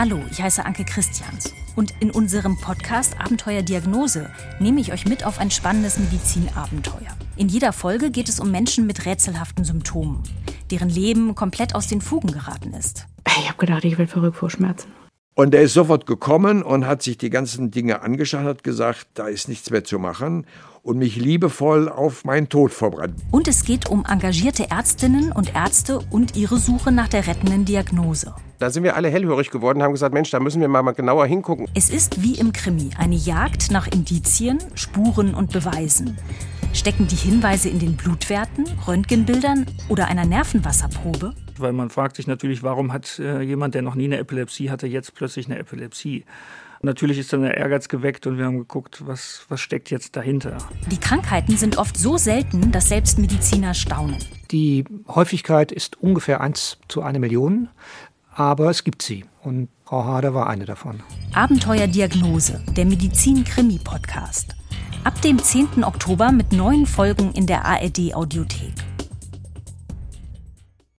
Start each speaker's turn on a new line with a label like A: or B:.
A: Hallo, ich heiße Anke Christians. Und in unserem Podcast Abenteuer Diagnose nehme ich euch mit auf ein spannendes Medizinabenteuer. In jeder Folge geht es um Menschen mit rätselhaften Symptomen, deren Leben komplett aus den Fugen geraten ist.
B: Ich habe gedacht, ich werde verrückt vor Schmerzen.
C: Und er ist sofort gekommen und hat sich die ganzen Dinge angeschaut, hat gesagt, da ist nichts mehr zu machen und mich liebevoll auf meinen Tod vorbereitet.
A: Und es geht um engagierte Ärztinnen und Ärzte und ihre Suche nach der rettenden Diagnose.
D: Da sind wir alle hellhörig geworden, haben gesagt, Mensch, da müssen wir mal genauer hingucken.
A: Es ist wie im Krimi eine Jagd nach Indizien, Spuren und Beweisen. Stecken die Hinweise in den Blutwerten, Röntgenbildern oder einer Nervenwasserprobe?
E: Weil man fragt sich natürlich, warum hat äh, jemand, der noch nie eine Epilepsie hatte, jetzt plötzlich eine Epilepsie? Natürlich ist dann der Ehrgeiz geweckt und wir haben geguckt, was, was steckt jetzt dahinter.
A: Die Krankheiten sind oft so selten, dass selbst Mediziner staunen.
F: Die Häufigkeit ist ungefähr 1 zu 1 Million, aber es gibt sie. Und Frau Hader war eine davon.
A: Abenteuerdiagnose, der Medizin-Krimi-Podcast. Ab dem 10. Oktober mit neuen Folgen in der ARD-Audiothek.